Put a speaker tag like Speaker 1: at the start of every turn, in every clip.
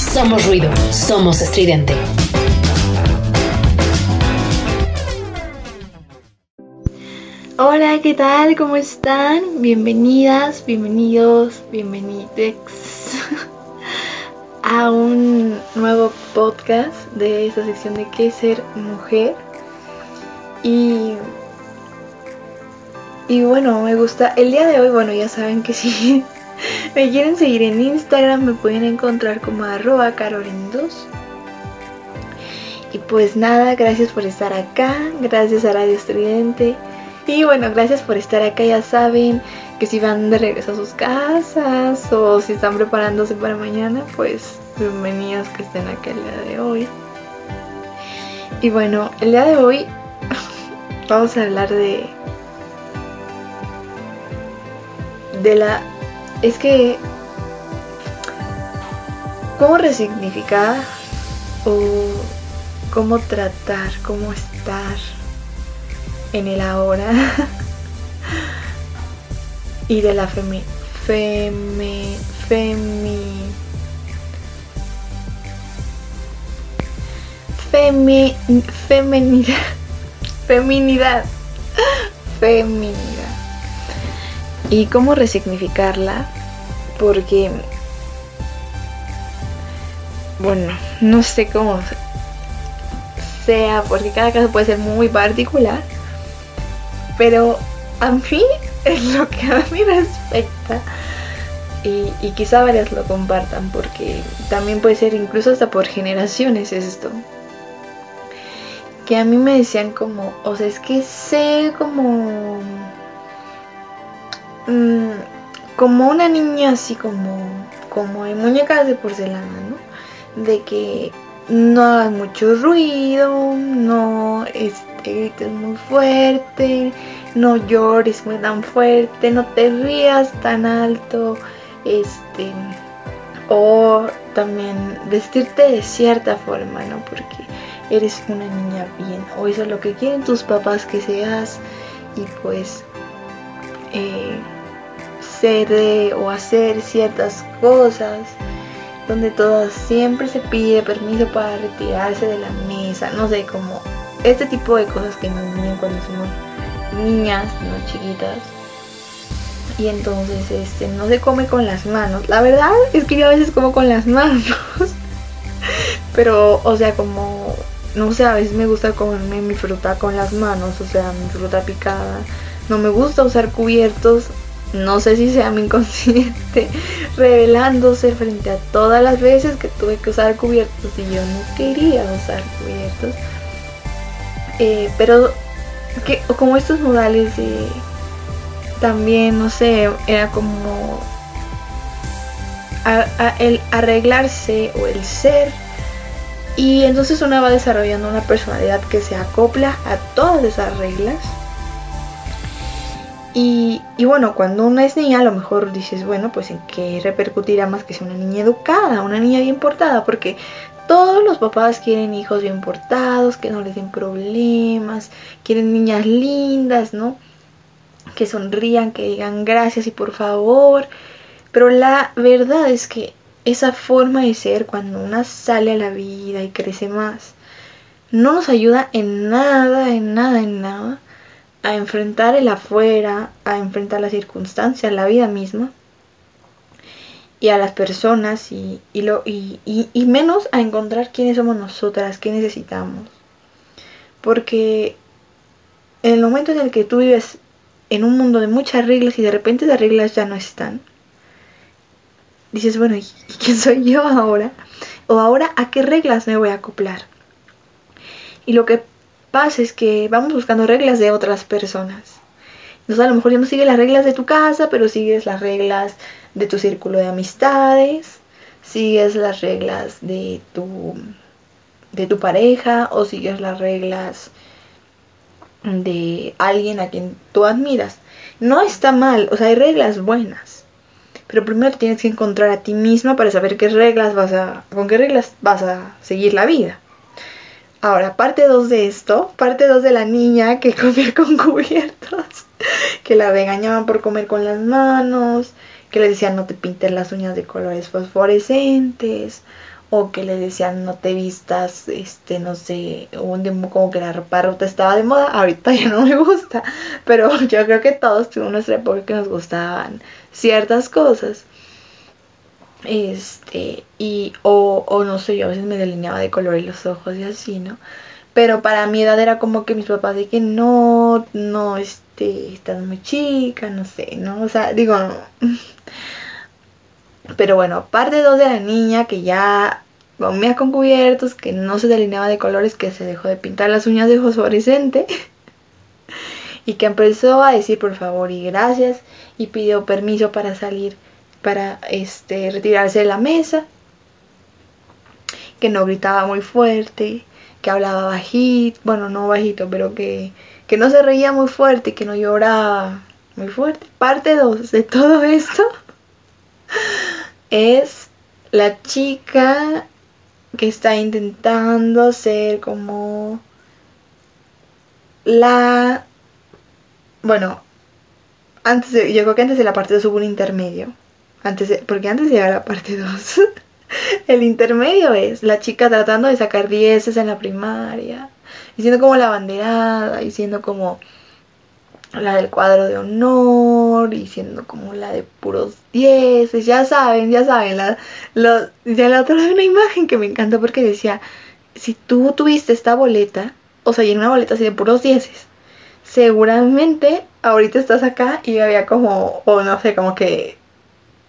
Speaker 1: Somos ruido, somos estridente.
Speaker 2: Hola, ¿qué tal? ¿Cómo están? Bienvenidas, bienvenidos, bienvenidex a un nuevo podcast de esta sección de qué ser mujer. Y y bueno, me gusta. El día de hoy, bueno, ya saben que si me quieren seguir en Instagram, me pueden encontrar como arroba carolindos. Y pues nada, gracias por estar acá, gracias a Radio Estudiante. Y bueno, gracias por estar acá, ya saben que si van de regreso a sus casas o si están preparándose para mañana, pues bienvenidos que estén acá el día de hoy. Y bueno, el día de hoy vamos a hablar de de la... Es que... ¿Cómo resignificar o cómo tratar, cómo estar en el ahora? y de la femi... Femi... Femi... Femi... Feminidad. Feminidad. Feminidad y cómo resignificarla, porque, bueno, no sé cómo sea, porque cada caso puede ser muy particular, pero a mí es lo que a mí respecta. Y, y, quizá varias lo compartan porque también puede ser incluso hasta por generaciones esto. Que a mí me decían como, o sea, es que sé como Mm, como una niña así como, como en muñecas de porcelana, ¿no? De que no hagas mucho ruido, no este, grites muy fuerte, no llores muy tan fuerte, no te rías tan alto, este, o también vestirte de cierta forma, ¿no? Porque eres una niña bien, o eso es lo que quieren tus papás que seas, y pues eh, ser o hacer ciertas cosas donde todo siempre se pide permiso para retirarse de la mesa, no sé, como este tipo de cosas que nos vienen cuando somos niñas, no chiquitas. Y entonces este no se come con las manos. La verdad es que yo a veces como con las manos. Pero, o sea, como no sé, a veces me gusta comerme mi fruta con las manos, o sea, mi fruta picada no me gusta usar cubiertos. No sé si sea mi inconsciente revelándose frente a todas las veces que tuve que usar cubiertos y yo no quería usar cubiertos. Eh, pero que, como estos modales de también, no sé, era como el arreglarse o el ser. Y entonces uno va desarrollando una personalidad que se acopla a todas esas reglas y, bueno, cuando uno es niña, a lo mejor dices, bueno, pues en qué repercutirá más que sea una niña educada, una niña bien portada, porque todos los papás quieren hijos bien portados, que no les den problemas, quieren niñas lindas, ¿no? Que sonrían, que digan gracias y por favor. Pero la verdad es que esa forma de ser, cuando una sale a la vida y crece más, no nos ayuda en nada, en nada, en nada a enfrentar el afuera, a enfrentar las circunstancias, la vida misma y a las personas y, lo, y, y, menos a encontrar quiénes somos nosotras, qué necesitamos. Porque en el momento en el que tú vives en un mundo de muchas reglas y de repente las reglas ya no están, dices, bueno, ¿y quién soy yo ahora? O ahora, ¿a qué reglas me voy a acoplar? Y lo que pasa es que vamos buscando reglas de otras personas. Entonces a lo mejor ya no sigues las reglas de tu casa, pero sigues las reglas de tu círculo de amistades, sigues las reglas de tu de tu pareja o sigues las reglas de alguien a quien tú admiras. No está mal, o sea, hay reglas buenas. Pero primero tienes que encontrar a ti misma para saber qué reglas vas a con qué reglas vas a seguir la vida. Ahora, parte 2 de esto, parte 2 de la niña que comía con cubiertos, que la regañaban por comer con las manos, que le decían no te pintes las uñas de colores fosforescentes, o que le decían no te vistas, este, no sé, un tiempo como que la ropa rota estaba de moda, ahorita ya no me gusta, pero yo creo que todos tuvimos nuestra época que nos gustaban ciertas cosas. Este, y, o, o no sé, yo a veces me delineaba de color los ojos y así, ¿no? Pero para mi edad era como que mis papás de que no, no, este, estás muy chica, no sé, ¿no? O sea, digo, no. Pero bueno, parte 2 de la niña que ya comía con cubiertos, que no se delineaba de colores, que se dejó de pintar las uñas de fosforescente y que empezó a decir por favor y gracias y pidió permiso para salir, para este retirarse de la mesa, que no gritaba muy fuerte, que hablaba bajito, bueno, no bajito, pero que, que no se reía muy fuerte, que no lloraba muy fuerte. Parte 2 de todo esto es la chica que está intentando ser como la bueno antes de, yo creo que antes de la parte 2 hubo un intermedio antes porque antes de la parte 2 el intermedio es la chica tratando de sacar dieces en la primaria diciendo como la banderada diciendo como la del cuadro de honor y siendo como la de puros dieces, ya saben, ya saben, la, ya la otra vez una imagen que me encanta porque decía, si tú tuviste esta boleta, o sea, y en una boleta así de puros dieces, seguramente ahorita estás acá y había como, o no sé, como que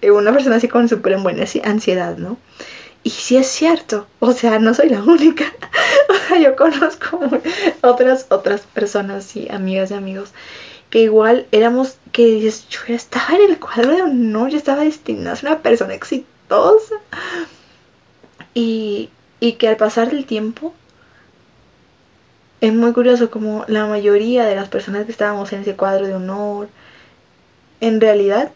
Speaker 2: una persona así con súper en buena ansiedad, ¿no? Y sí es cierto, o sea, no soy la única. o sea, yo conozco otras otras personas y amigas y amigos que igual éramos, que dices, yo estaba en el cuadro de honor, yo estaba destinada a ser una persona exitosa. Y, y que al pasar del tiempo, es muy curioso como la mayoría de las personas que estábamos en ese cuadro de honor, en realidad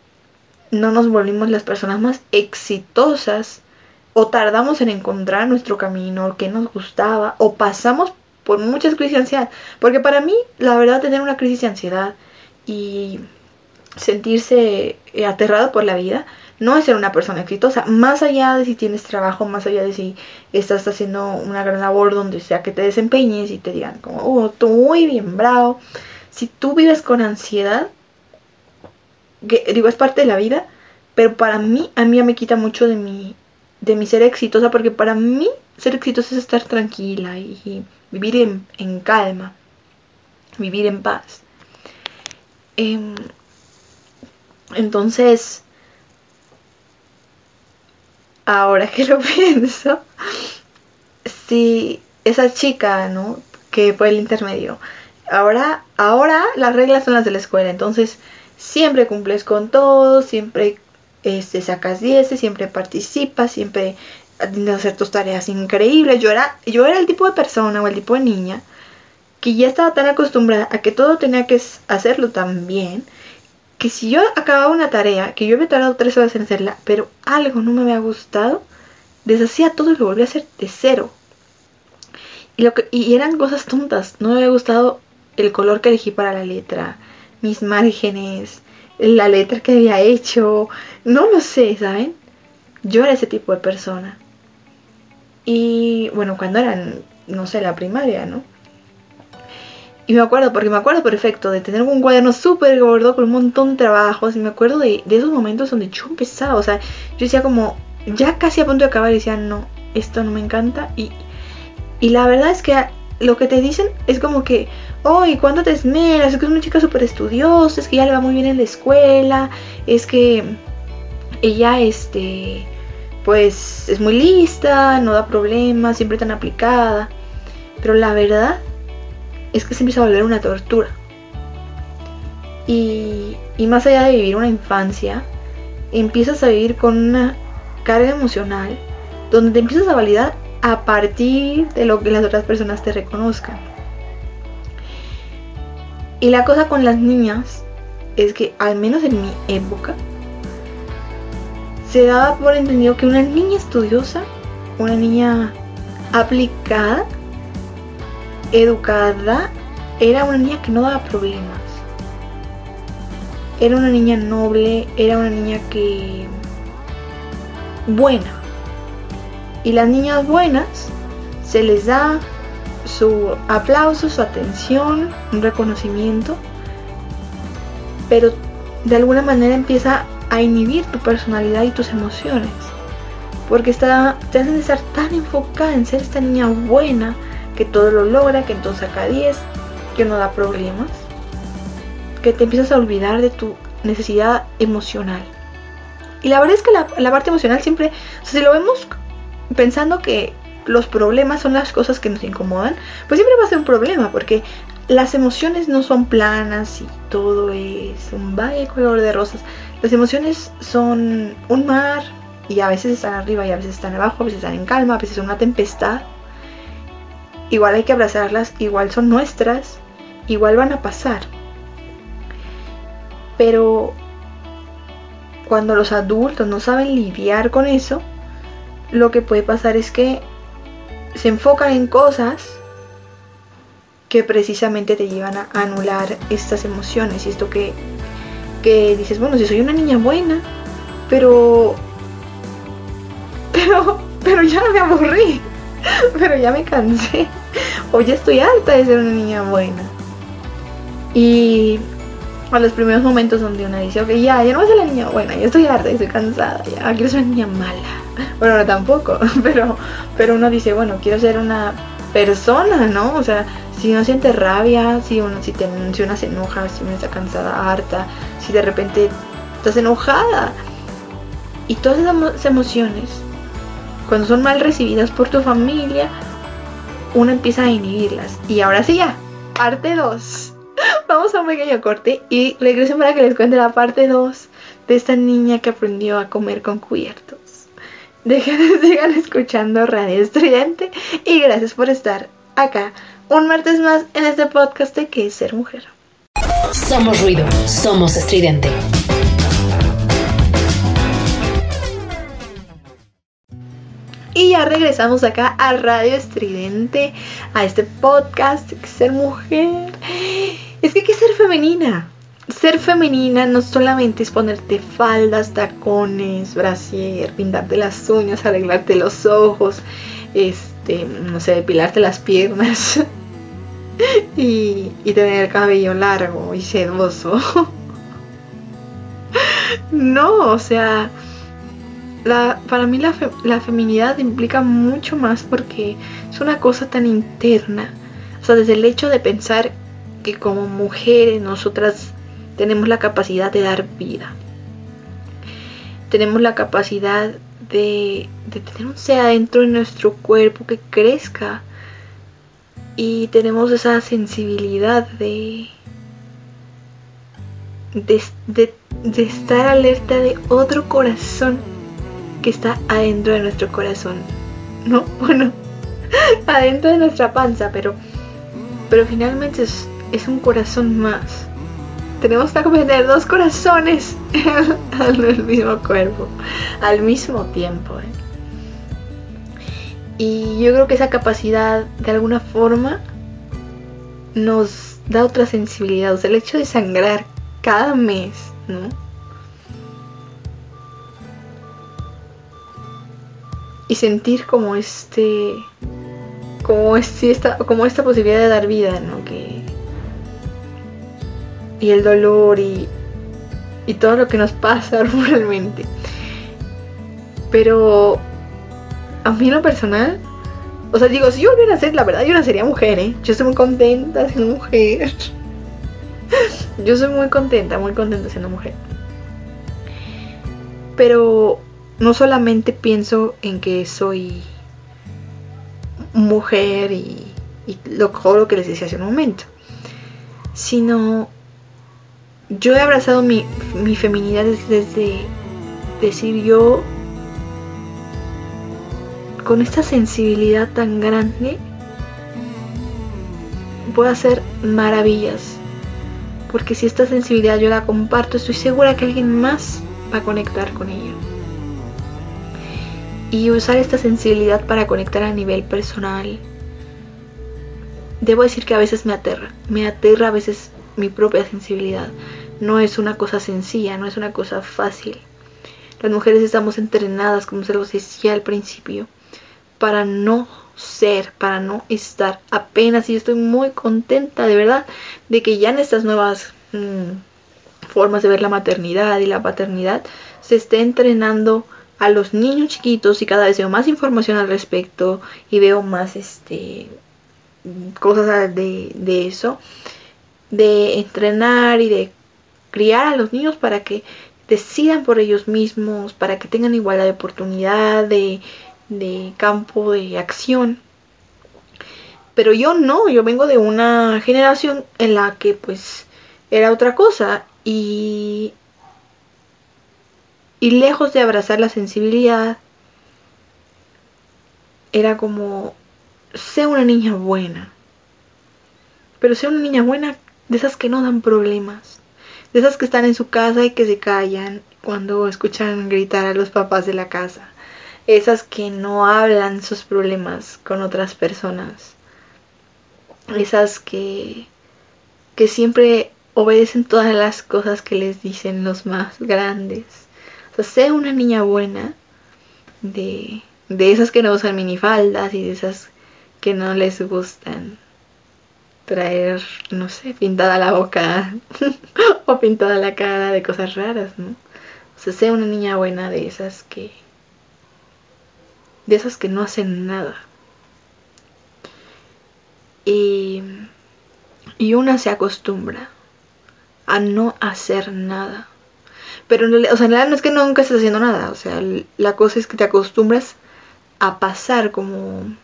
Speaker 2: no nos volvimos las personas más exitosas o tardamos en encontrar nuestro camino, que nos gustaba, o pasamos por muchas crisis de ansiedad. Porque para mí, la verdad, tener una crisis de ansiedad y sentirse eh, aterrado por la vida no es ser una persona exitosa. Más allá de si tienes trabajo, más allá de si estás haciendo una gran labor donde sea que te desempeñes y te digan como, oh, muy bien, bravo. Si tú vives con ansiedad, que digo, es parte de la vida, pero para mí, a mí me quita mucho de mi, de mi ser exitosa, porque para mí ser exitosa es estar tranquila y vivir en, calma, vivir en paz. Em, entonces, ahora que lo pienso, si esa chica, ¿no? Que fue el intermedio. Ahora, ahora las reglas son las de la escuela, entonces siempre cumples con todo, siempre este, sacas 10, siempre participas, siempre hacer tus tareas increíbles. Yo era, yo era el tipo de persona o el tipo de niña que ya estaba tan acostumbrada a que todo tenía que hacerlo tan bien, que si yo acababa una tarea, que yo había tardado tres horas en hacerla, pero algo no me había gustado, deshacía todo y lo volvía a hacer de cero. Y, lo que, y eran cosas tontas, no me había gustado el color que elegí para la letra, mis márgenes, la letra que había hecho, no lo sé, ¿saben? Yo era ese tipo de persona. Y bueno, cuando eran, no sé, la primaria, ¿no? Y me acuerdo, porque me acuerdo perfecto de tener un cuaderno súper gordo con un montón de trabajos. Y me acuerdo de, esos momentos donde yo empezaba. O sea, yo decía como, ya casi a punto de acabar. Y decía, no, esto no me encanta. Y, y la verdad es que lo que te dicen es como que, oh, ¿y cuándo te esmeras? Es que es una chica súper estudiosa. Es que ya le va muy bien en la escuela. Es que ella, este pues es muy lista, no da problemas, siempre tan aplicada. Pero la verdad es que se empieza a volver una tortura. Y, y más allá de vivir una infancia, empiezas a vivir con una carga emocional donde te empiezas a validar a partir de lo que las otras personas te reconozcan. Y la cosa con las niñas es que, al menos en mi época, se daba por entendido que una niña estudiosa, una niña aplicada, educada, era una niña que no daba problemas. Era una niña noble, era una niña que... buena. Y las niñas buenas se les da su aplauso, su atención, un reconocimiento, pero de alguna manera empieza a inhibir tu personalidad y tus emociones. Porque está, te hacen estar tan enfocada en ser esta niña buena, que todo lo logra, que entonces saca 10, que no da problemas, que te empiezas a olvidar de tu necesidad emocional. Y la verdad es que la, la parte emocional siempre, si lo vemos pensando que los problemas son las cosas que nos incomodan, pues siempre va a ser un problema, porque las emociones no son planas y todo es un valle color de rosas. Las emociones son un mar y a veces están arriba y a veces están abajo, a veces están en calma, a veces son una tempestad. Igual hay que abrazarlas, igual son nuestras, igual van a pasar. Pero cuando los adultos no saben lidiar con eso, lo que puede pasar es que se enfocan en cosas que precisamente te llevan a anular estas emociones y esto que, que dices, bueno, si soy una niña buena, pero pero pero ya me aburrí, pero ya me cansé o ya estoy alta de ser una niña buena. Y a los primeros momentos donde una dice, ok, ya, ya no voy a ser la niña buena, ya estoy harta, estoy cansada, ya quiero ser una niña mala. Bueno, no tampoco, pero, pero uno dice, bueno, quiero ser una persona, ¿no? O sea, si uno siente rabia, si uno, si, te, si una se enoja, si uno está cansada, harta, si de repente estás enojada. Y todas esas emociones, cuando son mal recibidas por tu familia, uno empieza a inhibirlas. Y ahora sí ya, parte 2. Vamos a un pequeño corte y regreso para que les cuente la parte 2 de esta niña que aprendió a comer con cubiertos. Dejen, sigan escuchando Radio Estridente y gracias por estar acá un martes más en este podcast de ¿Qué es ser mujer?
Speaker 1: Somos ruido, somos estridente.
Speaker 2: Y ya regresamos acá a Radio Estridente, a este podcast, ¿Qué es ser mujer? Es que hay que ser femenina. Ser femenina no solamente es ponerte faldas, tacones, brasier, pintarte las uñas, arreglarte los ojos, este, no sé, depilarte las piernas y, y tener el cabello largo y sedoso. no, o sea, la, para mí la, la feminidad implica mucho más porque es una cosa tan interna. O sea, desde el hecho de pensar que como mujeres nosotras tenemos la capacidad de dar vida. Tenemos la capacidad de, tener un ser adentro de nuestro cuerpo que crezca. Y tenemos esa sensibilidad de, de, de estar alerta de otro corazón que está adentro de nuestro corazón. ¿No? Bueno, adentro de nuestra panza, pero, pero finalmente es, es un corazón más tenemos que tener dos corazones al mismo cuerpo, al mismo tiempo. ¿eh? Y yo creo que esa capacidad, de alguna forma, nos da otra sensibilidad. O sea, el hecho de sangrar cada mes, ¿no? Y sentir como este. Como, este, esta, como esta posibilidad de dar vida, ¿no? Que, y el dolor y, y todo lo que nos pasa realmente. Pero a mí en lo personal, o sea, digo, si yo volviera a ser, la verdad, yo no sería mujer, ¿eh? Yo estoy muy contenta siendo mujer. yo soy muy contenta, muy contenta siendo mujer. Pero no solamente pienso en que soy mujer y, y lo, lo que les decía hace un momento, sino yo he abrazado mi, feminidad desde decir yo con esta sensibilidad tan grande puedo hacer maravillas. Porque si esta sensibilidad yo la comparto, estoy segura que alguien más va a conectar con ella. Y usar esta sensibilidad para conectar a nivel personal. Debo decir que a veces me aterra. Me aterra a veces mi propia sensibilidad. No es una cosa sencilla, no es una cosa fácil. Las mujeres estamos entrenadas, como se los decía al principio, para no ser, para no estar apenas. Y estoy muy contenta, de verdad, de que ya en estas nuevas mm, formas de ver la maternidad y la paternidad se esté entrenando a los niños chiquitos y cada vez veo más información al respecto y veo más este cosas de, de eso de entrenar y de criar a los niños para que decidan por ellos mismos, para que tengan igualdad de oportunidad, de, de campo de acción. Pero yo no, yo vengo de una generación en la que pues era otra cosa y y lejos de abrazar la sensibilidad era como sé una niña buena. Pero sé una niña buena de esas que no dan problemas, de esas que están en su casa y que se callan cuando escuchan gritar a los papás de la casa. Esas que no hablan sus problemas con otras personas, esas que, que siempre obedecen todas las cosas que les dicen los más grandes. O sea, sé una niña buena de, de esas que no usan minifaldas y de esas que no les gustan traer, no sé, pintada la boca o pintada la cara de cosas raras, ¿no? O sea, sé una niña buena de esas que de esas que no hacen nada. Y, y una se acostumbra a no hacer nada. Pero o sea, en realidad no es que nunca estés haciendo nada, o sea, la cosa es que te acostumbras a pasar como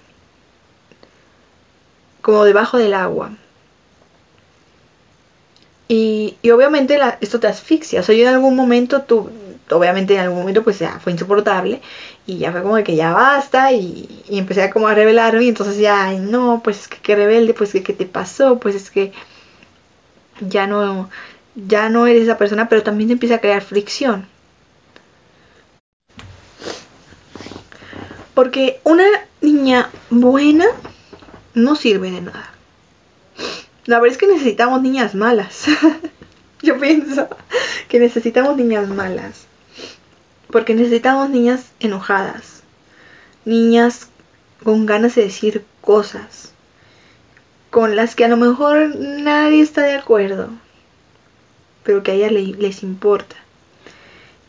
Speaker 2: como debajo del agua. Y, y obviamente la, esto te asfixia. O sea, yo en algún momento tú, obviamente en algún momento pues ya fue insoportable y ya fue como de que ya basta y, empecé a como a revelarme y entonces ya, ay no, pues es que qué rebelde, pues que qué te pasó, pues es que ya no, ya no eres esa persona, pero también se empieza a crear fricción. Porque una niña buena no sirve de nada. La verdad es que necesitamos niñas malas. Yo pienso que necesitamos niñas malas. Porque necesitamos niñas enojadas, niñas con ganas de decir cosas, con las que a lo mejor nadie está de acuerdo, pero que a ellas les importa.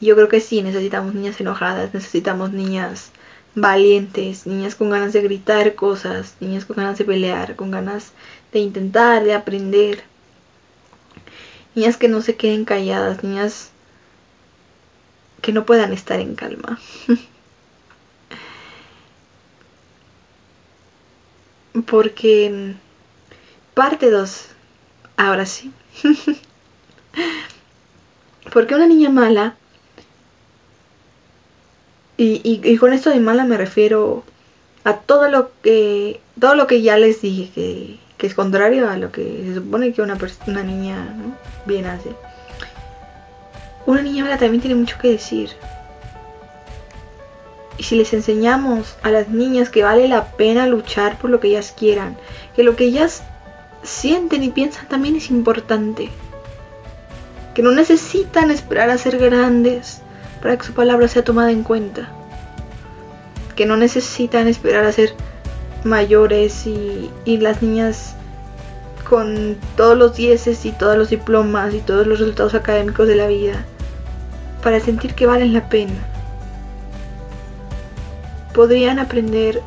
Speaker 2: Yo creo que sí, necesitamos niñas enojadas, necesitamos niñas valientes, niñas con ganas de gritar cosas, niñas con ganas de pelear, con ganas de intentar, de aprender. Niñas que no se queden calladas, niñas que no puedan estar en calma. Porque parte 2, ahora sí. Porque una niña mala, y, con esto de mala me refiero a todo lo que todo lo que ya les dije que, que es contrario a lo que se supone que una, una niña bien hace una niña mala también tiene mucho que decir. Y si les enseñamos a las niñas que vale la pena luchar por lo que ellas quieran, que lo que ellas sienten y piensan también es importante, que no necesitan esperar a ser grandes para que su palabra sea tomada en cuenta, que no necesitan esperar a ser mayores y, y las niñas con todos los dieces y todos los diplomas y todos los resultados académicos de la vida para sentir que valen la pena. Podrían aprender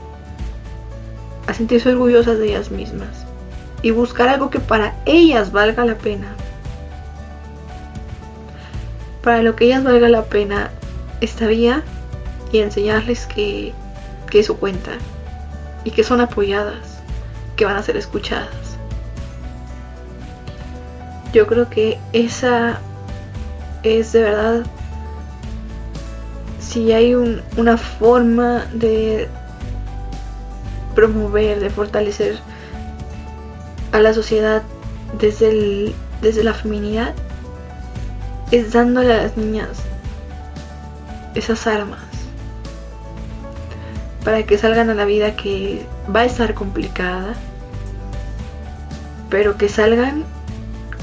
Speaker 2: a sentirse orgullosas de ellas mismas y buscar algo que para ellas valga la pena. Para lo que ellas valga la pena estaría y enseñarles que, que eso cuenta y que son apoyadas, que van a ser escuchadas. Yo creo que esa es de verdad si hay una forma de promover, de fortalecer a la sociedad desde, desde la feminidad, es dándole a las niñas esas armas para que salgan a la vida que va a estar complicada, pero que salgan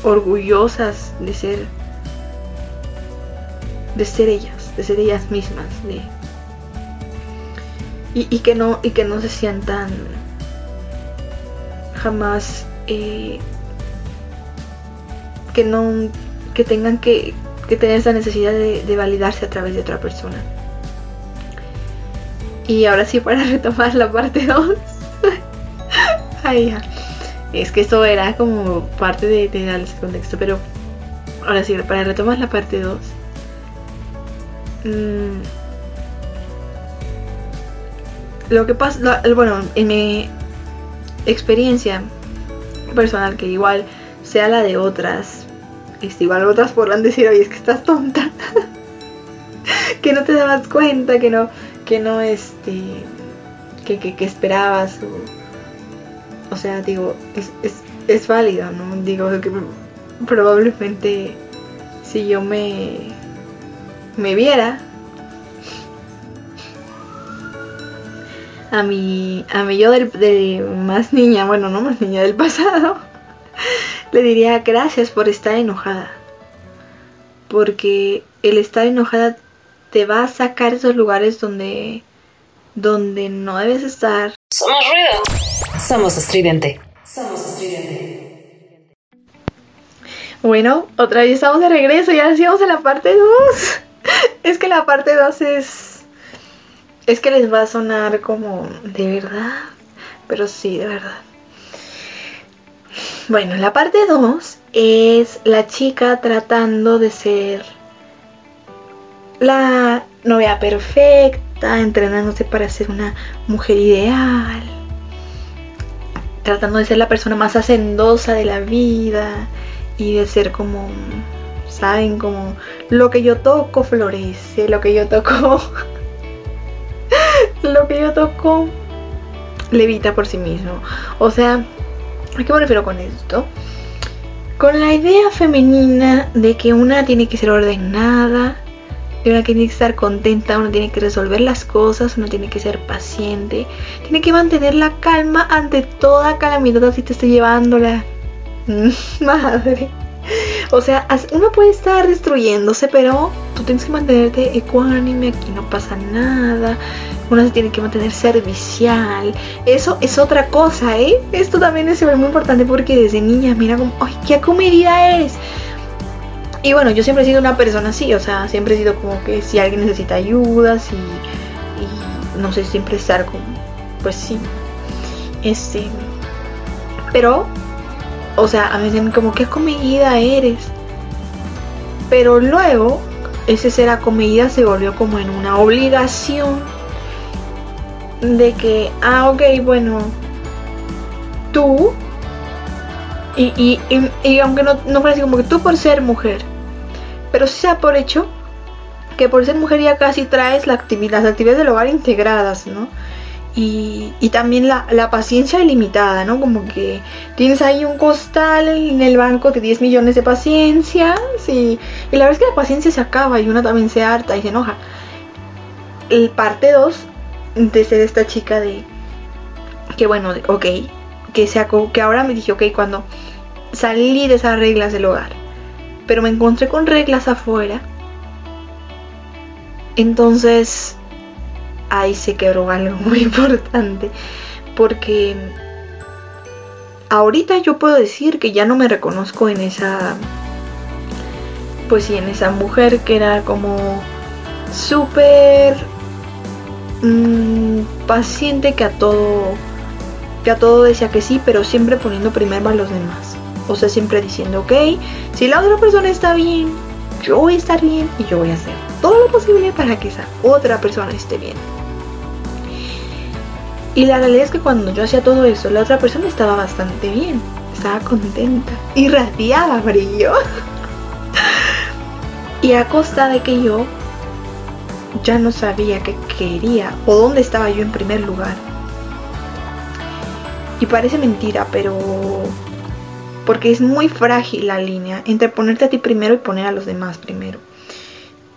Speaker 2: orgullosas de ser de ser ellas de ser ellas mismas, de, y, que no y que no se sientan jamás eh, que no que tengan que, que tener esa necesidad de, de, validarse a través de otra persona. Y ahora sí para retomar la parte 2 Ay, es que esto era como parte de, de darles contexto pero ahora sí para retomar la parte 2 lo que pasa, bueno, en mi experiencia personal, que igual sea la de otras, este, igual otras podrán decir, oye, es que estás tonta, que no te dabas cuenta, que no, que no, este, que, que, esperabas, o, o, sea, digo, es, es, es válido, ¿no? Digo que probablemente si yo me, me viera, a mi, a mi yo del, de más niña, bueno, no más niña del pasado, le diría gracias por estar enojada. Porque el estar enojada te va a sacar esos lugares donde, donde no debes estar.
Speaker 1: Somos ruido. Somos estridente. Somos estridente.
Speaker 2: Bueno, otra vez estamos de regreso, ya decíamos en la parte 2. es que la parte 2 es es que les va a sonar como de verdad, pero sí, de verdad. Bueno, la parte 2 es la chica tratando de ser la novia perfecta, entrenándose para ser una mujer ideal, tratando de ser la persona más hacendosa de la vida y de ser como, saben, como lo que yo toco florece, lo que yo toco lo que yo toco levita por sí mismo. O sea, ¿a qué me refiero con esto? Con la idea femenina de que una tiene que ser ordenada, de una tiene que estar contenta, una tiene que resolver las cosas, una tiene que ser paciente, tiene que mantener la calma ante toda calamidad así te esté llevando la madre. O sea, uno puede estar destruyéndose, pero tú tienes que mantenerte ecuánime, aquí no pasa nada. Uno se tiene que mantener servicial. Eso es otra cosa, ¿eh? Esto también es muy importante porque desde niña, mira como, ¡ay, qué comedida eres! Y bueno, yo siempre he sido una persona así, o sea, siempre he sido como que si alguien necesita ayuda, si, y no sé, siempre estar como, pues sí, este, pero o sea, a mí dicen como qué comedida eres. Pero luego ese ser acomedida se volvió como en una obligación de que, ah, ok, bueno, tú, y, y, aunque no, no así como que tú por ser mujer, pero sí sea por hecho que por ser mujer ya casi traes la actividad, las actividades del hogar integradas, ¿no? Y, también la, paciencia ilimitada, ¿no? Como que tienes ahí un costal en el banco de 10 millones de paciencia, sí, y la verdad es que la paciencia se acaba y una también se harta y se enoja. El parte 2 de ser esta chica de que bueno, ok, que, se, que ahora me dije, ok, cuando salí de esas reglas del hogar, pero me encontré con reglas afuera, entonces ahí se quebró algo muy importante. Porque ahorita yo puedo decir que ya no me reconozco en esa. Pues sí, en esa mujer que era como súper mmm, paciente que a todo que a todo decía que sí, pero siempre poniendo primero a los demás. O sea, siempre diciendo, ok, si la otra persona está bien, yo voy a estar bien y yo voy a hacer todo lo posible para que esa otra persona esté bien. Y la realidad es que cuando yo hacía todo eso, la otra persona estaba bastante bien, estaba contenta, irradiaba brillo. y a costa de que yo ya no sabía qué quería o dónde estaba yo en primer lugar. Y parece mentira, pero porque es muy frágil la línea entre ponerte a ti primero y poner a los demás primero.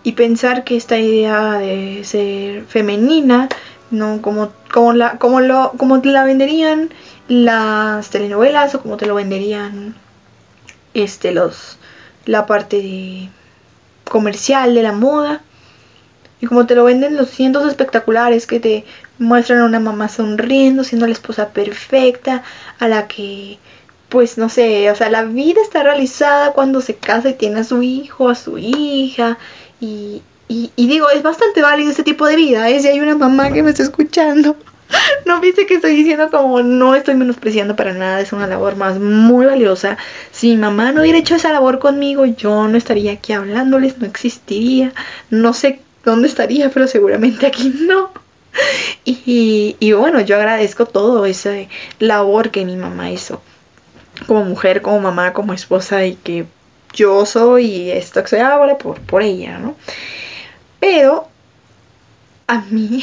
Speaker 2: Y pensar que esta idea de ser femenina no como como la como lo como te la venderían las telenovelas o como te lo venderían este los la parte comercial de la moda. Y como te lo venden los cientos espectaculares que te muestran a una mamá sonriendo, siendo la esposa perfecta, a la que, pues no sé, o sea, la vida está realizada cuando se casa y tiene a su hijo, a su hija, y, y, digo, es bastante válido ese tipo de vida, ¿eh? Si hay una mamá que me está escuchando. No viste que estoy diciendo como no estoy menospreciando para nada, es una labor más muy valiosa. Si mi mamá no hubiera hecho esa labor conmigo, yo no estaría aquí hablándoles, no existiría. No sé dónde estaría, pero seguramente aquí no. Y, y bueno, yo agradezco todo esa labor que mi mamá hizo. Como mujer, como mamá, como esposa y que yo soy esto que soy ahora por, por ella, ¿no? Pero a mí,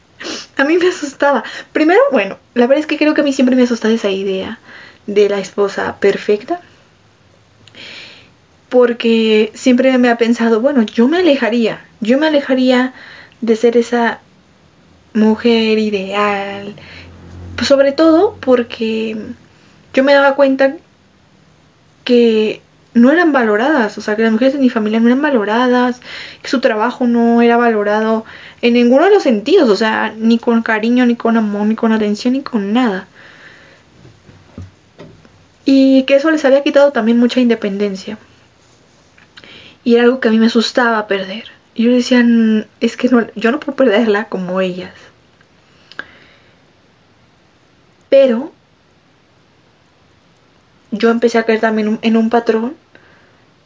Speaker 2: a mí me asustaba. Primero, bueno, la verdad es que creo que a mí siempre me asustaba esa idea de la esposa perfecta. Porque siempre me ha pensado, bueno, yo me alejaría, yo me alejaría de ser esa mujer ideal. sobre todo porque yo me daba cuenta que no eran valoradas, o sea, que las mujeres de mi familia no eran valoradas, que su trabajo no era valorado en ninguno de los sentidos, o sea, ni con cariño, ni con amor, ni con atención, ni con nada. Y que eso les había quitado también mucha independencia. Y era algo que a mí me asustaba perder. Y yo decía, es que no, yo no puedo perderla como ellas. Pero yo empecé a caer también en un patrón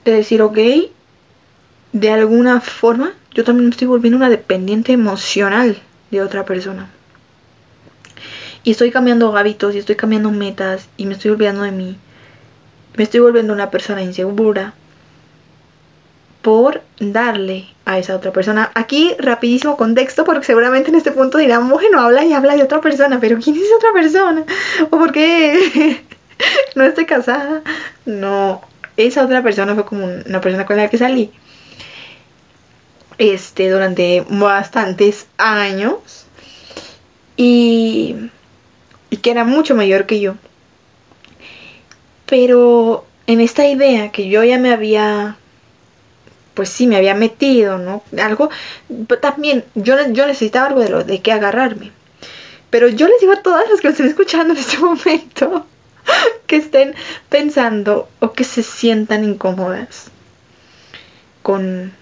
Speaker 2: de decir, ok, de alguna forma yo también me estoy volviendo una dependiente emocional de otra persona. Y estoy cambiando hábitos y estoy cambiando metas y me estoy olvidando de mí. Me estoy volviendo una persona insegura por darle a esa otra persona. Aquí rapidísimo contexto porque seguramente en este punto dirán, bueno, habla y habla de otra persona, pero ¿quién es otra persona? ¿O por qué no estoy casada? No, esa otra persona fue como una persona con la que salí. Este durante bastantes años. Y, y que era mucho mayor que yo. Pero en esta idea que yo ya me había pues sí me había metido no algo también yo, yo necesitaba algo de lo de qué agarrarme. Pero yo les digo a todas las que me estén escuchando en este momento que estén pensando o que se sientan incómodas con,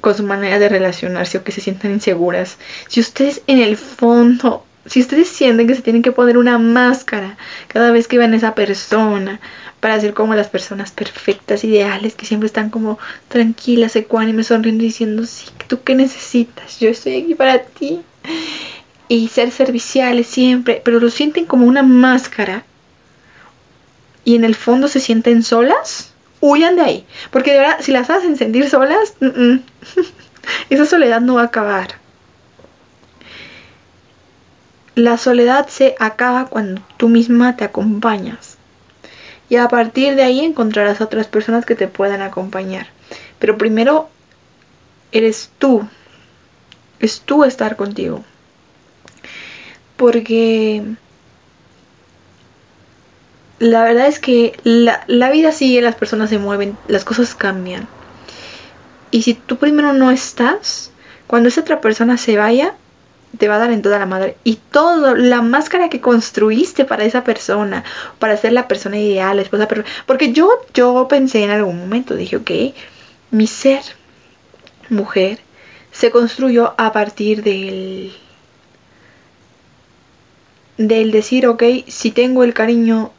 Speaker 2: con su manera de relacionarse o que se sientan inseguras. Si ustedes en el fondo, si ustedes sienten que se tienen que poner una máscara cada vez que ven a esa persona para ser como las personas perfectas, ideales, que siempre están como tranquilas, ecuánimes, sonriendo diciendo, sí, ¿tú qué necesitas? Yo estoy aquí para ti y ser serviciales siempre, pero lo sienten como una máscara y en el fondo se sienten solas, huyan de ahí. Porque de verdad, si las hacen sentir solas, esa soledad no va a acabar. La soledad se acaba cuando tú misma te acompañas. Y a partir de ahí encontrarás otras personas que te puedan acompañar. Pero primero eres tú. Es tú estar contigo porque la verdad es que la, vida sigue, las personas se mueven, las cosas cambian. Y si tú primero no estás, cuando esa otra persona se vaya, te va a dar en toda la madre. Y todo, la máscara que construiste para esa persona, para ser la persona ideal, la esposa Porque yo, yo pensé en algún momento, dije, ok, mi ser, mujer, se construyó a partir del del decir, ok, si tengo el cariño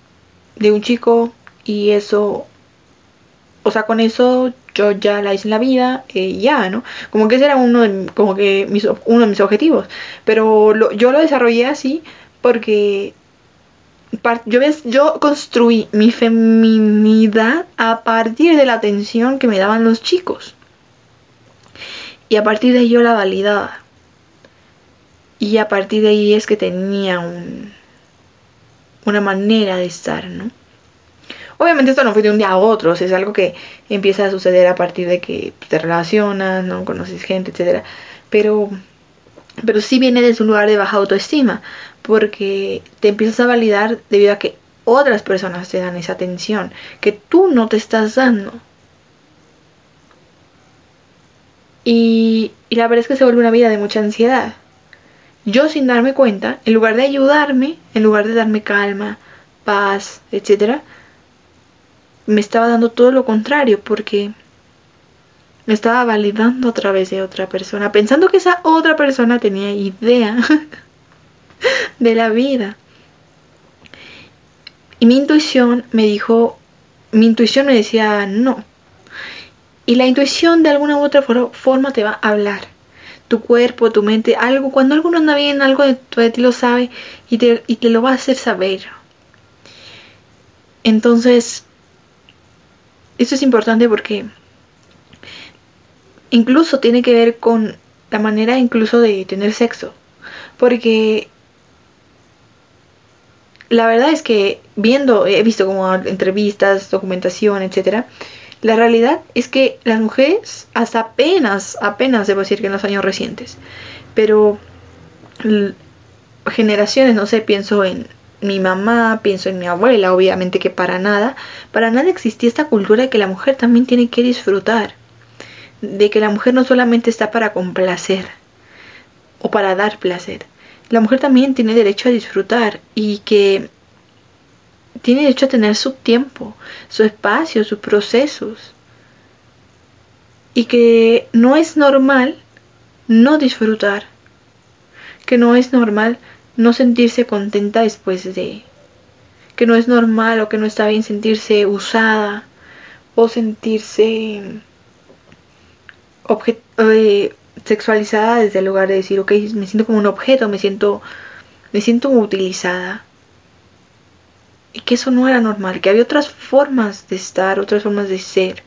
Speaker 2: de un chico y eso, o sea, con eso yo ya la hice en la vida, eh, ya, ¿no? Como que ese era uno de, como que mis, uno de mis objetivos. Pero yo lo desarrollé así porque yo, yo construí mi feminidad a partir de la atención que me daban los chicos. Y a partir de ello la validaba. Y a partir de ahí es que tenía un, una manera de estar, ¿no? Obviamente esto no fue de un día a otro, es algo que empieza a suceder a partir de que te relacionas, no conoces gente, etcétera. Pero pero sí viene desde un lugar de baja autoestima, porque te empiezas a validar debido a que otras personas te dan esa atención que tú no te estás dando. Y, y la verdad es que se vuelve una vida de mucha ansiedad yo sin darme cuenta, en lugar de ayudarme, en lugar de darme calma, paz, etcétera, me estaba dando todo lo contrario porque me estaba validando a través de otra persona, pensando que esa otra persona tenía idea de la vida. Y mi intuición me dijo, mi intuición me decía no. Y la intuición de alguna u otra forma te va a hablar. Tu cuerpo, tu mente, algo, cuando algo no anda bien, algo de, ti lo sabe y te, y te lo va a hacer saber. Entonces, esto es importante porque incluso tiene que ver con la manera incluso de tener sexo. Porque la verdad es que viendo, he visto como entrevistas, documentación, etcétera, la realidad es que las mujeres hasta apenas, apenas debo decir que en los años recientes, pero generaciones, no sé, pienso en mi mamá, pienso en mi abuela, obviamente que para nada, para nada existía esta cultura de que la mujer también tiene que disfrutar, de que la mujer no solamente está para complacer o para dar placer, la mujer también tiene derecho a disfrutar y que tiene derecho a tener su tiempo, su espacio, sus procesos. Y que no es normal no disfrutar. Que no es normal no sentirse contenta después de. Que no es normal o que no está bien sentirse usada o sentirse eh, sexualizada desde el lugar de decir, ok, me siento como un objeto, me siento, me siento utilizada. Y que eso no era normal, que había otras formas de estar, otras formas de ser.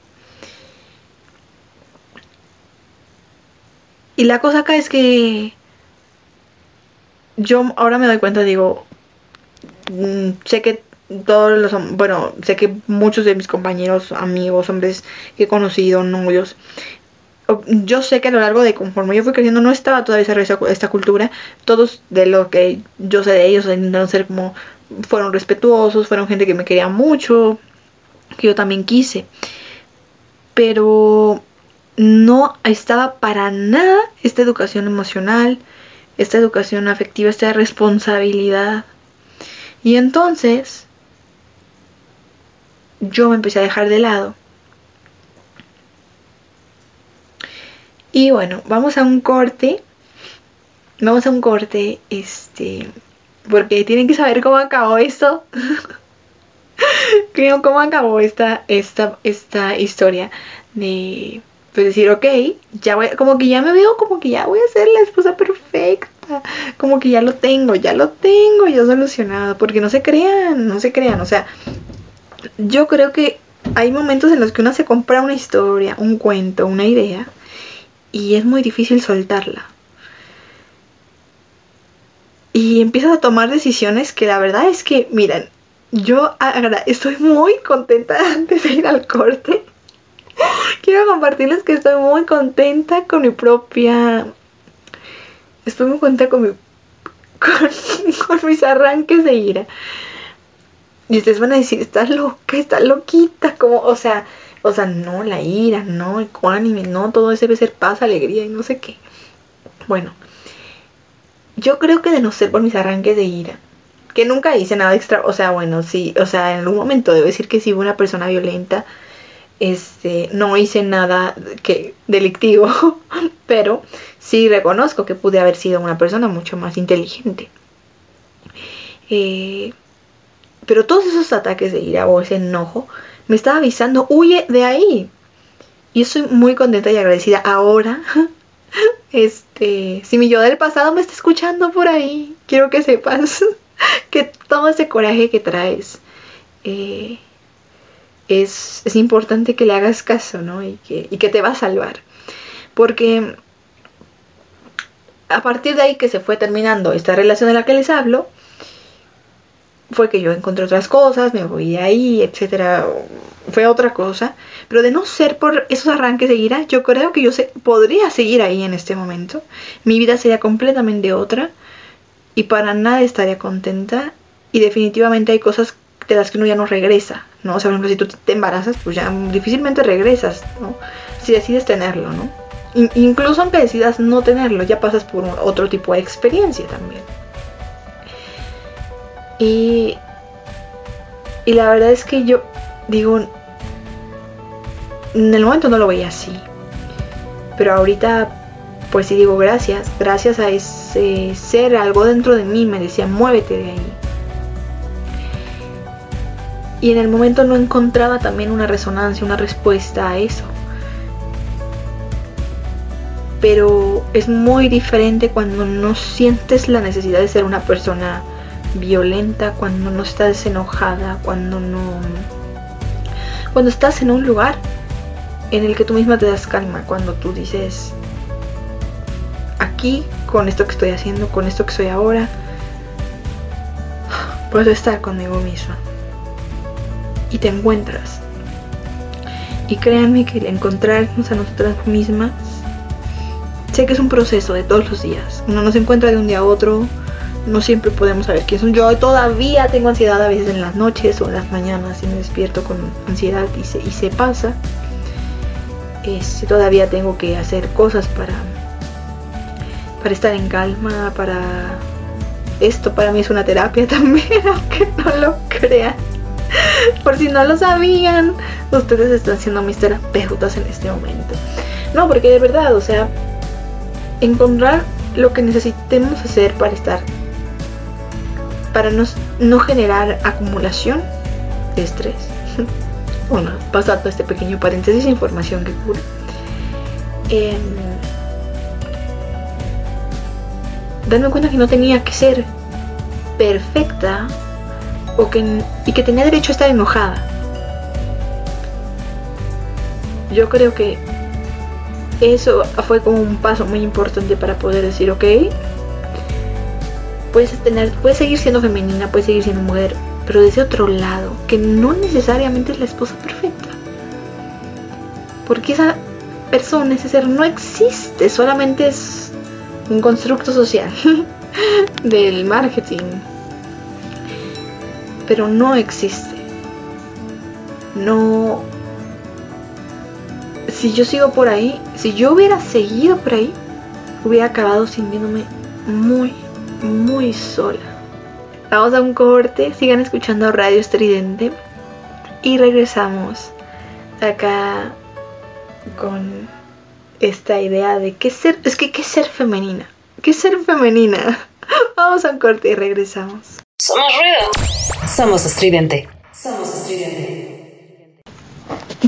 Speaker 2: Y la cosa acá es que yo ahora me doy cuenta, digo, mm, sé que todos los, bueno, sé que muchos de mis compañeros, amigos, hombres que he conocido, novios, yo sé que a lo largo de conforme yo fui creciendo no estaba todavía esta, esta cultura. Todos de lo que yo sé de ellos intentaron ser como fueron respetuosos, fueron gente que me quería mucho, que yo también quise. Pero no estaba para nada esta educación emocional, esta educación afectiva, esta responsabilidad. Y entonces yo me empecé a dejar de lado Y bueno, vamos a un corte. Vamos a un corte, este, porque tienen que saber cómo acabó esto. Creo cómo acabó esta, esta, esta historia de pues decir, ok, ya voy, como que ya me veo como que ya voy a ser la esposa perfecta, como que ya lo tengo, ya lo tengo yo solucionado, porque no se crean, no se crean, o sea, yo creo que hay momentos en los que uno se compra una historia, un cuento, una idea, y es muy difícil soltarla. Y empiezas a tomar decisiones que la verdad es que, miren, yo estoy muy contenta antes de ir al corte. Quiero compartirles que estoy muy contenta con mi propia... Estoy muy contenta con mi... Con, mis arranques de ira. Y ustedes van a decir, estás loca, estás loquita, como, o sea, o sea, no, la ira, no, el cuánime, no, todo ese debe ser paz, alegría y no sé qué. Bueno, yo creo que de no ser por mis arranques de ira, que nunca hice nada extra, o sea, bueno, sí, o sea, en algún momento debo decir que sí una persona violenta, este, no hice nada que delictivo, pero sí reconozco que pude haber sido una persona mucho más inteligente. Eh, pero todos esos ataques de ira o ese enojo me estaba avisando, huye de ahí. Y estoy muy contenta y agradecida ahora. Este, si mi yo del pasado me está escuchando por ahí, quiero que sepas que todo ese coraje que traes eh, es, es, importante que le hagas caso, ¿no? Y que, y que te va a salvar. Porque a partir de ahí que se fue terminando esta relación de la que les hablo, fue que yo encontré otras cosas, me voy ahí, etcétera, fue otra cosa, pero de no ser por esos arranques de ira, yo creo que yo se, podría seguir ahí en este momento. Mi vida sería completamente otra y para nada estaría contenta y definitivamente hay cosas de las que uno ya no regresa, ¿no? O sea, por ejemplo, si tú te embarazas, pues ya difícilmente regresas, ¿no? Si decides tenerlo, ¿no? incluso aunque decidas no tenerlo, ya pasas por otro tipo de experiencia también. Y, y la verdad es que yo digo, en el momento no lo veía así. Pero ahorita, pues sí digo gracias. Gracias a ese ser, algo dentro de mí me decía, muévete de ahí. Y en el momento no encontraba también una resonancia, una respuesta a eso. Pero es muy diferente cuando no sientes la necesidad de ser una persona violenta, cuando no estás enojada, cuando no... Cuando estás en un lugar en el que tú misma te das calma cuando tú dices, aquí, con esto que estoy haciendo, con esto que soy ahora, puedo estar conmigo misma. Y te encuentras. Y créanme que encontrarnos a nosotras mismas, sé que es un proceso de todos los días. Uno no se encuentra de un día a otro, no siempre podemos saber quién son. Yo todavía tengo ansiedad a veces en las noches o en las mañanas y me despierto con ansiedad y se, y se pasa todavía tengo que hacer cosas para, para estar en calma, para... Esto para mí es una terapia también, aunque no lo crean. Por si no lo sabían, ustedes están siendo mis terapeutas en este momento. No, porque de verdad, o sea, encontrar lo que necesitemos hacer para estar, para no, no generar acumulación de estrés bueno, pasando este pequeño paréntesis, información que cura. Eh, darme cuenta que no tenía que ser perfecta o que, y que tenía derecho a estar enojada. Yo creo que eso fue como un paso muy importante para poder decir, ok, puedes tener, puedes seguir siendo femenina, puedes seguir siendo mujer, pero desde otro lado, que no necesariamente es la esposa perfecta. Porque esa persona, ese ser no existe, solamente es un constructo social del marketing. Pero no existe. No... Si yo sigo por ahí, si yo hubiera seguido por ahí, hubiera acabado sintiéndome muy, muy sola. Vamos a un corte, sigan escuchando Radio Estridente y regresamos acá con esta idea de qué ser, es que qué ser femenina, qué ser femenina. Vamos a un corte y regresamos.
Speaker 1: Somos ruido. Somos estridente. Somos estridente.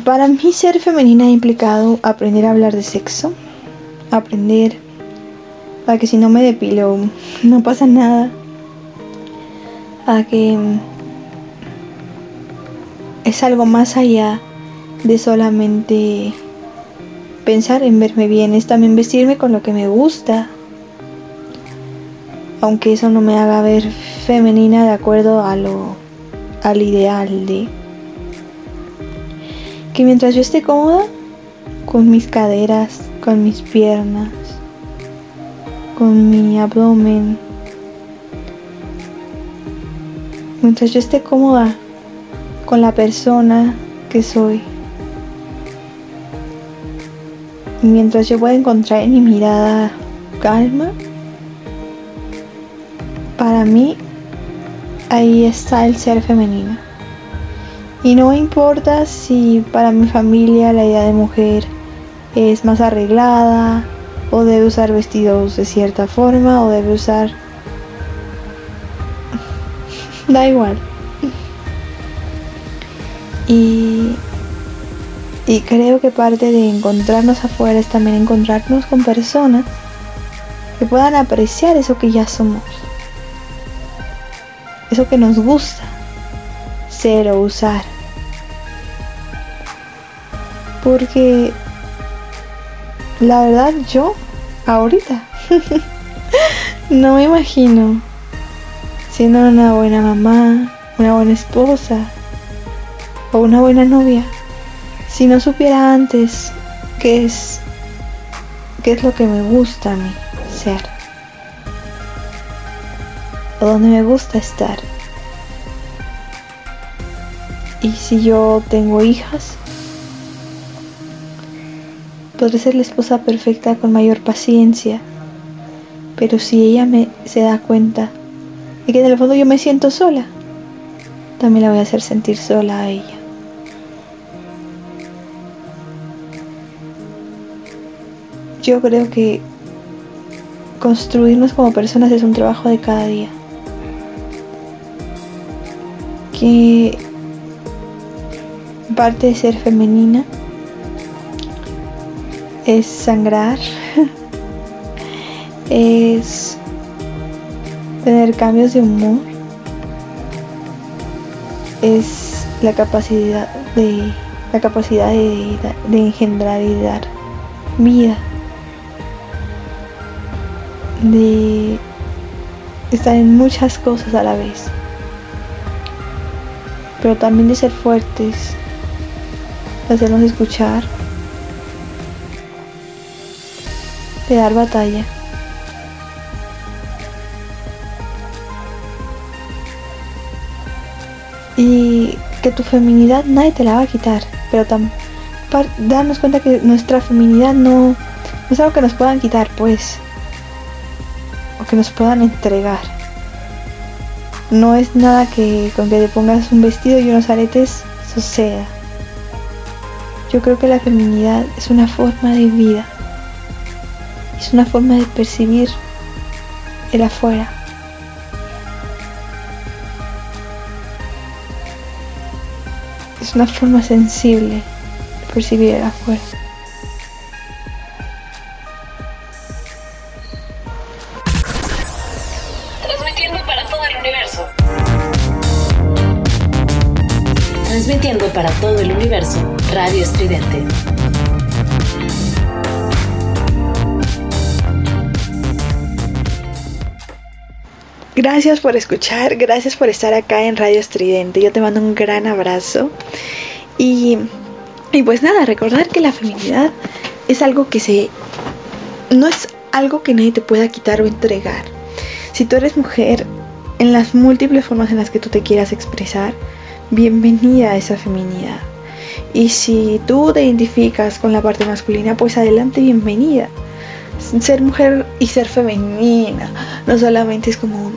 Speaker 2: Para mí ser femenina ha implicado aprender a hablar de sexo, aprender para que si no me depilo no pasa nada. A que es algo más allá de solamente pensar en verme bien, es también vestirme con lo que me gusta, aunque eso no me haga ver femenina de acuerdo a lo al ideal de que mientras yo esté cómoda con mis caderas, con mis piernas, con mi abdomen, mientras yo esté cómoda con la persona que soy. Mientras yo pueda encontrar en mi mirada calma, para mí ahí está el ser femenino. Y no importa si para mi familia la idea de mujer es más arreglada, o debe usar vestidos de cierta forma, o debe usar da igual. Y, y creo que parte de encontrarnos afuera es también encontrarnos con personas que puedan apreciar eso que ya somos. Eso que nos gusta ser o usar. Porque la verdad yo ahorita. No me imagino siendo una buena mamá, una buena esposa o una buena novia, si no supiera antes qué es qué es lo que me gusta a mí ser. O dónde me gusta estar. Y si yo tengo hijas, podré ser la esposa perfecta con mayor paciencia, pero si ella me se da cuenta de que en el fondo yo me siento sola, también la voy a hacer sentir sola a ella. Yo creo que construirnos como personas es un trabajo de cada día. Que parte de ser femenina es sangrar, es tener cambios de humor, es la capacidad de la capacidad de, de engendrar y dar vida, de estar en muchas cosas a la vez, pero también de ser fuertes, de hacernos escuchar, de dar batalla. Y que tu feminidad nadie te la va a quitar, pero tam darnos cuenta que nuestra feminidad no, no es algo que nos puedan quitar, pues, o que nos puedan entregar. No es nada que con que te pongas un vestido y unos aretes suceda. Yo creo que la feminidad es una forma de vida. Es una forma de percibir el afuera. Es una forma sensible de percibir el afuera.
Speaker 1: Transmitiendo para todo el universo. Transmitiendo para todo el universo, Radio Estridente.
Speaker 2: Gracias por escuchar, gracias por estar acá en Radio Estridente. Yo te mando un gran abrazo. Y, y pues nada, recordar que la feminidad es algo que se... no es algo que nadie te pueda quitar o entregar. Si tú eres mujer, en las múltiples formas en las que tú te quieras expresar, bienvenida a esa feminidad. Y si tú te identificas con la parte masculina, pues adelante, bienvenida. Ser mujer y ser femenina no solamente es como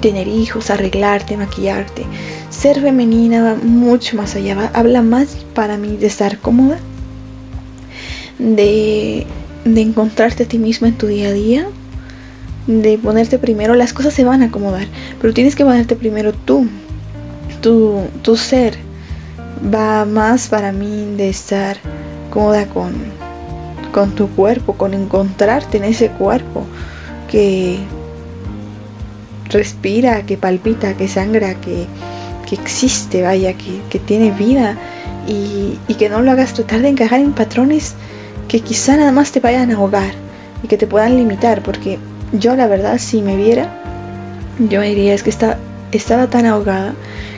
Speaker 2: tener hijos, arreglarte, maquillarte. Ser femenina va mucho más allá, habla más para mí de estar cómoda, de, de encontrarte a ti misma en tu día a día, de ponerte primero, las cosas se van a acomodar, pero tienes que ponerte primero tú, tu, tu ser va más para mí de estar cómoda con, con tu cuerpo, con encontrarte en ese cuerpo que respira, que palpita, que sangra, que, que existe, vaya, que, que tiene vida y, y, que no lo hagas tratar de encajar en patrones que quizá nada más te vayan a ahogar y que te puedan limitar, porque yo la verdad si me viera, yo me diría es que está, estaba tan ahogada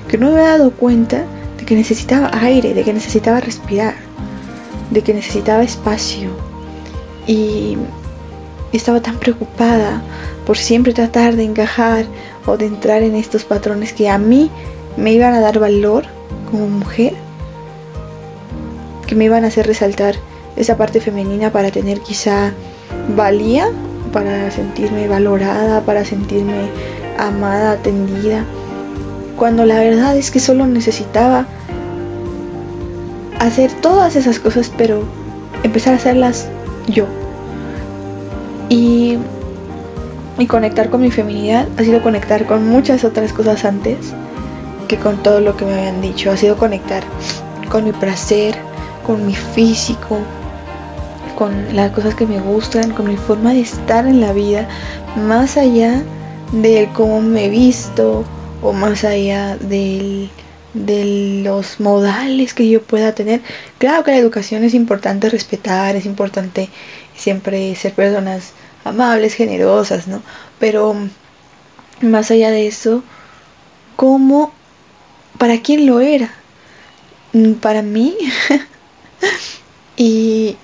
Speaker 2: que no me había dado cuenta de que necesitaba aire, de que necesitaba respirar, de que necesitaba espacio y estaba tan preocupada por siempre tratar de encajar o de entrar en estos patrones que a mí me iban a dar valor como mujer, que me iban a hacer resaltar esa parte femenina para tener quizá valía, para sentirme valorada, para sentirme amada, atendida, cuando la verdad es que solo necesitaba hacer todas esas cosas, pero empezar a hacerlas yo. Y, y conectar con mi feminidad ha sido conectar con muchas otras cosas antes que con todo lo que me habían dicho. Ha sido conectar con mi placer, con mi físico, con las cosas que me gustan, con mi forma de estar en la vida, más allá de cómo me he visto o más allá del, de los modales que yo pueda tener. Claro que la educación es importante respetar, es importante siempre ser personas amables, generosas, ¿no? Pero más allá de eso, ¿cómo, para quién lo era? Para mí. y,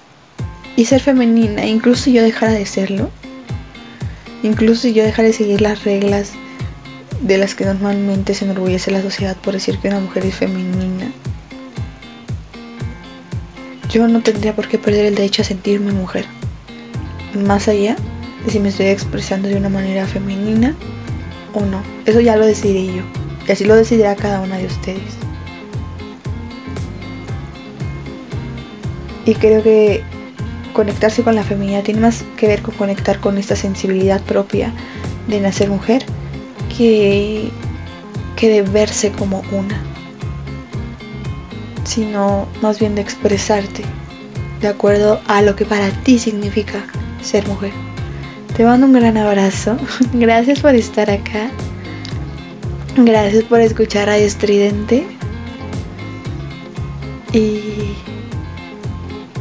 Speaker 2: y ser femenina, incluso yo dejara de serlo. Incluso yo dejara de seguir las reglas de las que normalmente se enorgullece la sociedad por decir que una mujer es femenina. yo no tendría por qué perder el derecho a sentirme mujer. Más allá de si me estoy expresando de una manera femenina o no. Eso ya lo decidí yo. Y así lo decidirá cada una de ustedes. Y creo que conectarse con la feminidad tiene más que ver con conectar con esta sensibilidad propia de nacer mujer que, que de verse como una, sino más bien de expresarte de acuerdo a lo que para ti significa ser mujer. Te mando un gran abrazo, gracias por estar acá, gracias por escuchar a Estridente. Y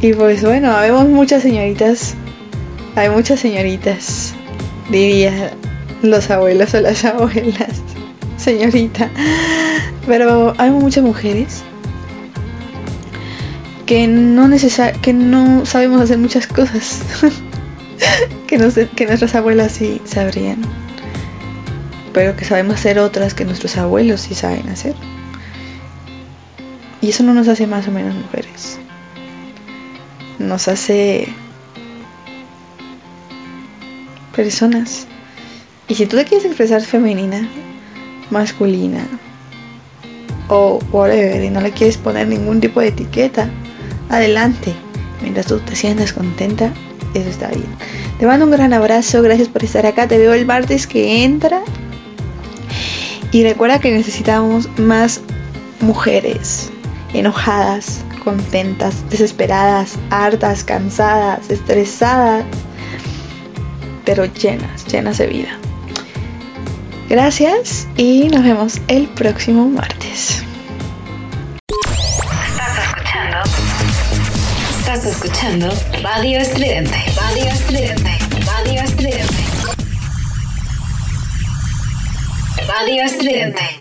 Speaker 2: y pues bueno, vemos muchas señoritas, hay muchas señoritas, diría los abuelos o las abuelas, señorita, pero hay muchas mujeres que no que no sabemos hacer muchas cosas que, que nuestras abuelas sí sabrían, pero que sabemos hacer otras que nuestros abuelos sí saben hacer. Y eso no nos hace más o menos mujeres nos hace personas. Y si tú te quieres expresar femenina, masculina o whatever y no le quieres poner ningún tipo de etiqueta, adelante. Mientras tú te sientas contenta, eso está bien. Te mando un gran abrazo, gracias por estar acá. Te veo el martes que entra. Y recuerda que necesitamos más mujeres enojadas, contentas, desesperadas, hartas, cansadas, estresadas, pero llenas, llenas de vida. Gracias y nos vemos el próximo martes.
Speaker 1: Estás escuchando. Estás escuchando Radio Estridente. Radio Estridente. Radio Estridente. Radio Estridente.